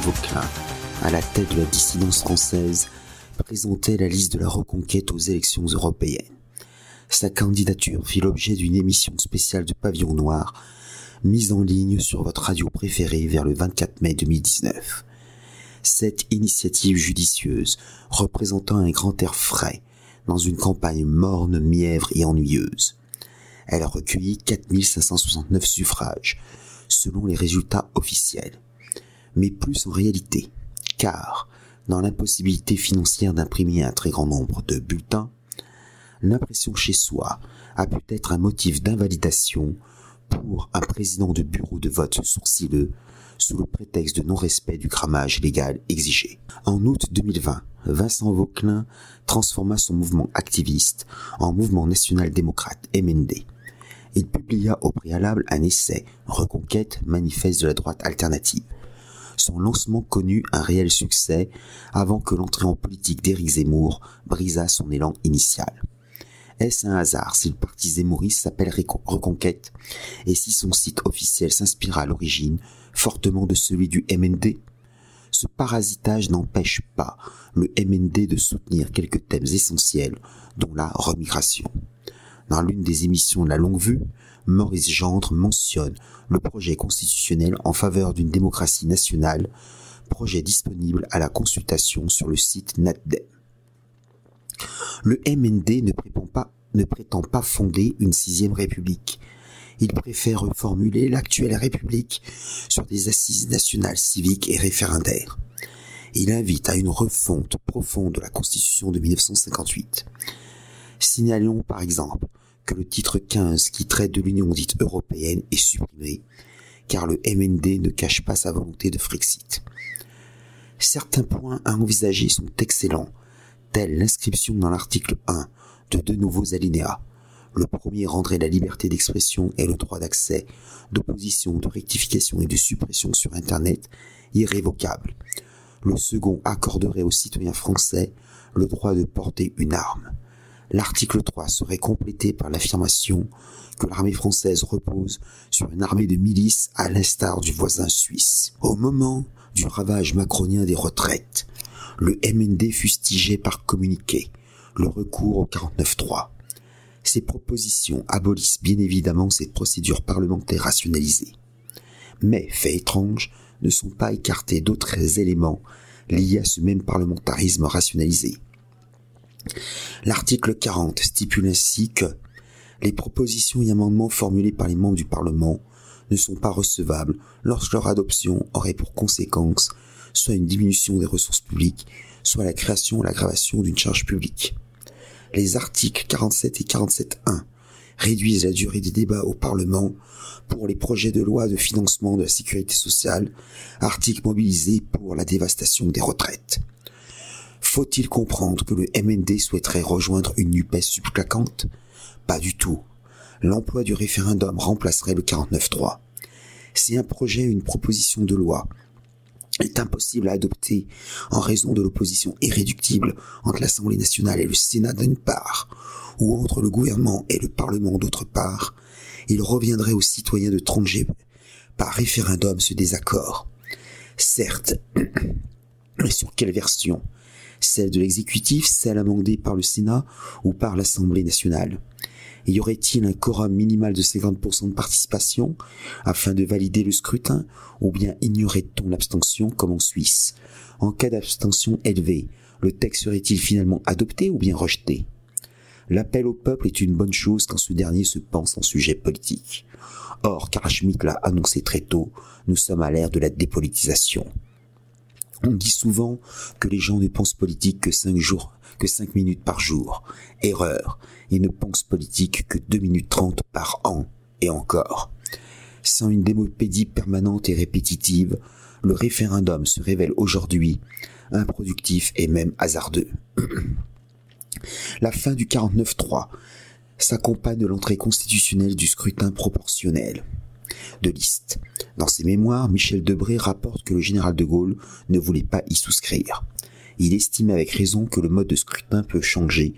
Vauquelin, à la tête de la dissidence française, présentait la liste de la reconquête aux élections européennes. Sa candidature fit l'objet d'une émission spéciale de Pavillon Noir, mise en ligne sur votre radio préférée vers le 24 mai 2019. Cette initiative judicieuse, représentant un grand air frais, dans une campagne morne, mièvre et ennuyeuse. Elle a recueilli 4569 suffrages, selon les résultats officiels. Mais plus en réalité, car, dans l'impossibilité financière d'imprimer un très grand nombre de bulletins, l'impression chez soi a pu être un motif d'invalidation pour un président de bureau de vote sourcilleux sous le prétexte de non-respect du cramage légal exigé. En août 2020, Vincent Vauquelin transforma son mouvement activiste en mouvement national démocrate MND. Il publia au préalable un essai, Reconquête, manifeste de la droite alternative. Son lancement connut un réel succès avant que l'entrée en politique d'Éric Zemmour brisât son élan initial. Est-ce un hasard si le parti zémouriste s'appelle Reconquête? Et si son site officiel s'inspira à l'origine fortement de celui du MND Ce parasitage n'empêche pas le MND de soutenir quelques thèmes essentiels, dont la remigration. Dans l'une des émissions de la longue vue, Maurice Gendre mentionne le projet constitutionnel en faveur d'une démocratie nationale, projet disponible à la consultation sur le site NatDem. Le MND ne prétend pas, ne prétend pas fonder une sixième république. Il préfère reformuler l'actuelle république sur des assises nationales civiques et référendaires. Il invite à une refonte profonde de la Constitution de 1958. Signalons par exemple que le titre 15 qui traite de l'Union dite européenne est supprimé, car le MND ne cache pas sa volonté de Frexit. Certains points à envisager sont excellents, tels l'inscription dans l'article 1 de deux nouveaux alinéas. Le premier rendrait la liberté d'expression et le droit d'accès, d'opposition, de rectification et de suppression sur Internet irrévocables. Le second accorderait aux citoyens français le droit de porter une arme. L'article 3 serait complété par l'affirmation que l'armée française repose sur une armée de milices à l'instar du voisin suisse. Au moment du ravage macronien des retraites, le MND fustigeait par communiqué le recours au 49.3. Ces propositions abolissent bien évidemment cette procédure parlementaire rationalisée. Mais, fait étrange, ne sont pas écartés d'autres éléments liés à ce même parlementarisme rationalisé. L'article 40 stipule ainsi que les propositions et amendements formulés par les membres du Parlement ne sont pas recevables lorsque leur adoption aurait pour conséquence soit une diminution des ressources publiques, soit la création ou l'aggravation d'une charge publique. Les articles 47 et 47.1 réduisent la durée des débats au Parlement pour les projets de loi de financement de la sécurité sociale, articles mobilisés pour la dévastation des retraites. Faut-il comprendre que le MND souhaiterait rejoindre une NUPES subclaquante? Pas du tout. L'emploi du référendum remplacerait le 49.3. Si un projet une proposition de loi est impossible à adopter en raison de l'opposition irréductible entre l'Assemblée nationale et le Sénat d'une part, ou entre le gouvernement et le Parlement d'autre part, il reviendrait aux citoyens de trancher par référendum ce désaccord. Certes, mais sur quelle version? Celle de l'exécutif, celle amendée par le Sénat ou par l'Assemblée nationale y aurait-il un quorum minimal de 50% de participation afin de valider le scrutin ou bien ignorait-on l'abstention comme en Suisse? En cas d'abstention élevée, le texte serait-il finalement adopté ou bien rejeté? L'appel au peuple est une bonne chose quand ce dernier se pense en sujet politique. Or, Karl Schmitt l'a annoncé très tôt, nous sommes à l'ère de la dépolitisation. On dit souvent que les gens ne pensent politique que cinq jours, que cinq minutes par jour. Erreur. Ils ne pensent politique que deux minutes trente par an. Et encore. Sans une démopédie permanente et répétitive, le référendum se révèle aujourd'hui improductif et même hasardeux. La fin du 49-3 s'accompagne de l'entrée constitutionnelle du scrutin proportionnel de liste. Dans ses mémoires, Michel Debré rapporte que le général de Gaulle ne voulait pas y souscrire. Il estime avec raison que le mode de scrutin peut changer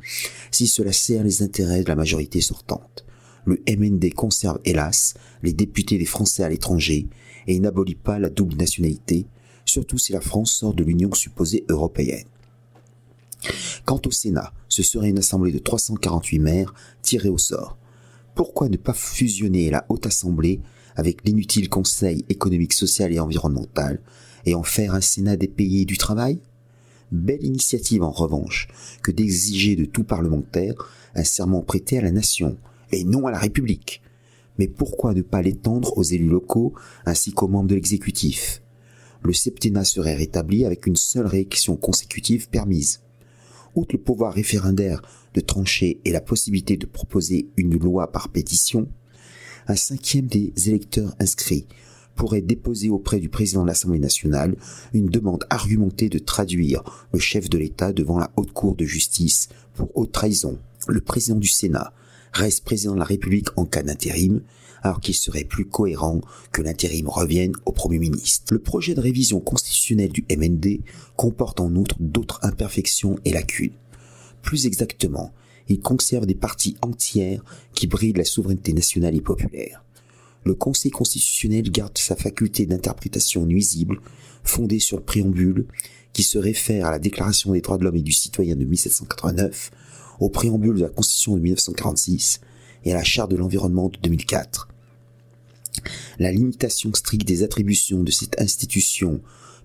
si cela sert les intérêts de la majorité sortante. Le MND conserve hélas les députés des Français à l'étranger et n'abolit pas la double nationalité, surtout si la France sort de l'Union supposée européenne. Quant au Sénat, ce serait une assemblée de 348 maires tirés au sort. Pourquoi ne pas fusionner la Haute Assemblée avec l'inutile Conseil économique, social et environnemental et en faire un Sénat des pays du travail? Belle initiative en revanche que d'exiger de tout parlementaire un serment prêté à la nation et non à la République. Mais pourquoi ne pas l'étendre aux élus locaux ainsi qu'aux membres de l'exécutif? Le septennat serait rétabli avec une seule réélection consécutive permise. Outre le pouvoir référendaire de trancher et la possibilité de proposer une loi par pétition, un cinquième des électeurs inscrits pourrait déposer auprès du président de l'Assemblée nationale une demande argumentée de traduire le chef de l'État devant la haute cour de justice pour haute trahison. Le président du Sénat reste président de la République en cas d'intérim, alors qu'il serait plus cohérent que l'intérim revienne au Premier ministre. Le projet de révision constitutionnelle du MND comporte en outre d'autres imperfections et lacunes. Plus exactement, il conserve des parties entières qui brident la souveraineté nationale et populaire le Conseil constitutionnel garde sa faculté d'interprétation nuisible, fondée sur le préambule, qui se réfère à la Déclaration des droits de l'homme et du citoyen de 1789, au préambule de la Constitution de 1946 et à la Charte de l'environnement de 2004. La limitation stricte des attributions de cette institution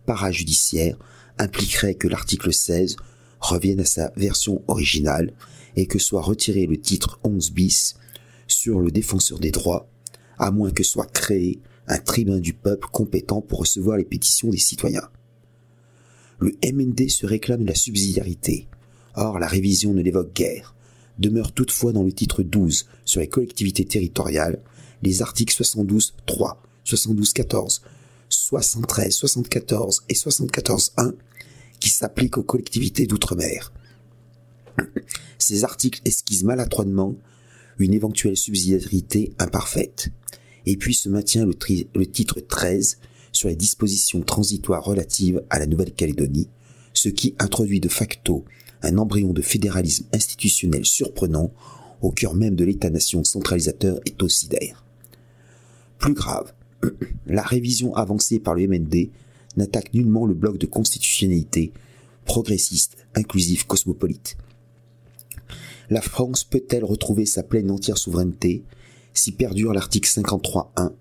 parajudiciaire impliquerait que l'article 16 revienne à sa version originale et que soit retiré le titre 11 bis sur le défenseur des droits à moins que soit créé un tribunal du peuple compétent pour recevoir les pétitions des citoyens. Le MND se réclame de la subsidiarité. Or, la révision ne l'évoque guère. Demeure toutefois dans le titre 12 sur les collectivités territoriales les articles 72 3, 72 14, 73, 74 et 74 1 qui s'appliquent aux collectivités d'outre-mer. Ces articles esquissent maladroitement une éventuelle subsidiarité imparfaite. Et puis se maintient le, titre 13 sur les dispositions transitoires relatives à la Nouvelle-Calédonie, ce qui introduit de facto un embryon de fédéralisme institutionnel surprenant au cœur même de l'État-nation centralisateur et tocidaire. Plus grave, la révision avancée par le MND n'attaque nullement le bloc de constitutionnalité progressiste, inclusif, cosmopolite. La France peut-elle retrouver sa pleine entière souveraineté si perdure l'article 53.1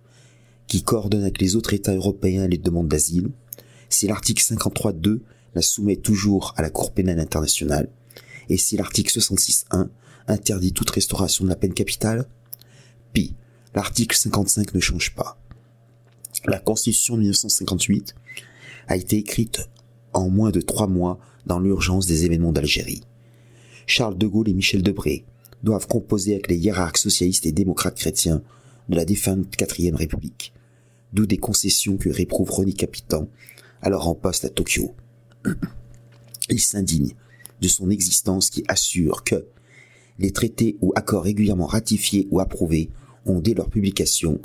qui coordonne avec les autres États européens les demandes d'asile, si l'article 53.2 la soumet toujours à la Cour pénale internationale, et si l'article 66.1 interdit toute restauration de la peine capitale, puis l'article 55 ne change pas. La Constitution de 1958 a été écrite en moins de trois mois dans l'urgence des événements d'Algérie. Charles de Gaulle et Michel Debré doivent composer avec les hiérarques socialistes et démocrates chrétiens de la défunte quatrième république, d'où des concessions que réprouve René Capitan, alors en poste à Tokyo. Il s'indigne de son existence qui assure que les traités ou accords régulièrement ratifiés ou approuvés ont dès leur publication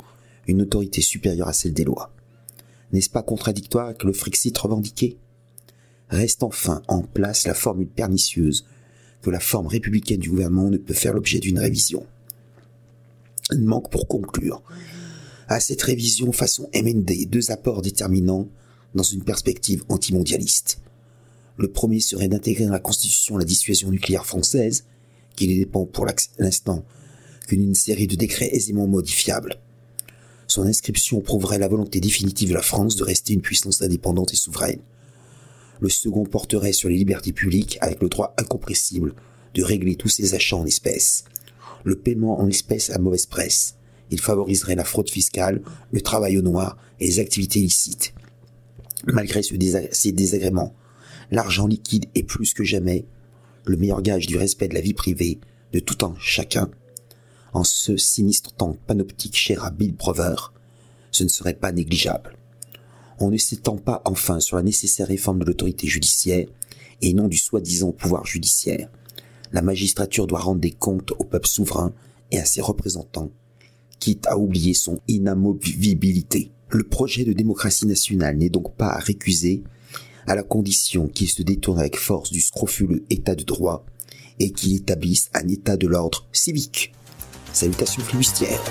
une autorité supérieure à celle des lois. N'est-ce pas contradictoire avec le Frexit revendiqué? Reste enfin en place la formule pernicieuse que la forme républicaine du gouvernement ne peut faire l'objet d'une révision. Il manque pour conclure à cette révision façon MND deux apports déterminants dans une perspective antimondialiste. Le premier serait d'intégrer dans la Constitution la dissuasion nucléaire française, qui ne dépend pour l'instant qu'une série de décrets aisément modifiables. Son inscription prouverait la volonté définitive de la France de rester une puissance indépendante et souveraine. Le second porterait sur les libertés publiques avec le droit incompressible de régler tous ses achats en espèces. Le paiement en espèces a mauvaise presse. Il favoriserait la fraude fiscale, le travail au noir et les activités illicites. Malgré ces désagréments, l'argent liquide est plus que jamais le meilleur gage du respect de la vie privée de tout un chacun. En ce sinistre temps panoptique cher à Bill Brover, ce ne serait pas négligeable on ne s'étend pas enfin sur la nécessaire réforme de l'autorité judiciaire et non du soi-disant pouvoir judiciaire. La magistrature doit rendre des comptes au peuple souverain et à ses représentants, quitte à oublier son inamovibilité. Le projet de démocratie nationale n'est donc pas à récuser à la condition qu'il se détourne avec force du scrofuleux état de droit et qu'il établisse un état de l'ordre civique. Salutations flibustières.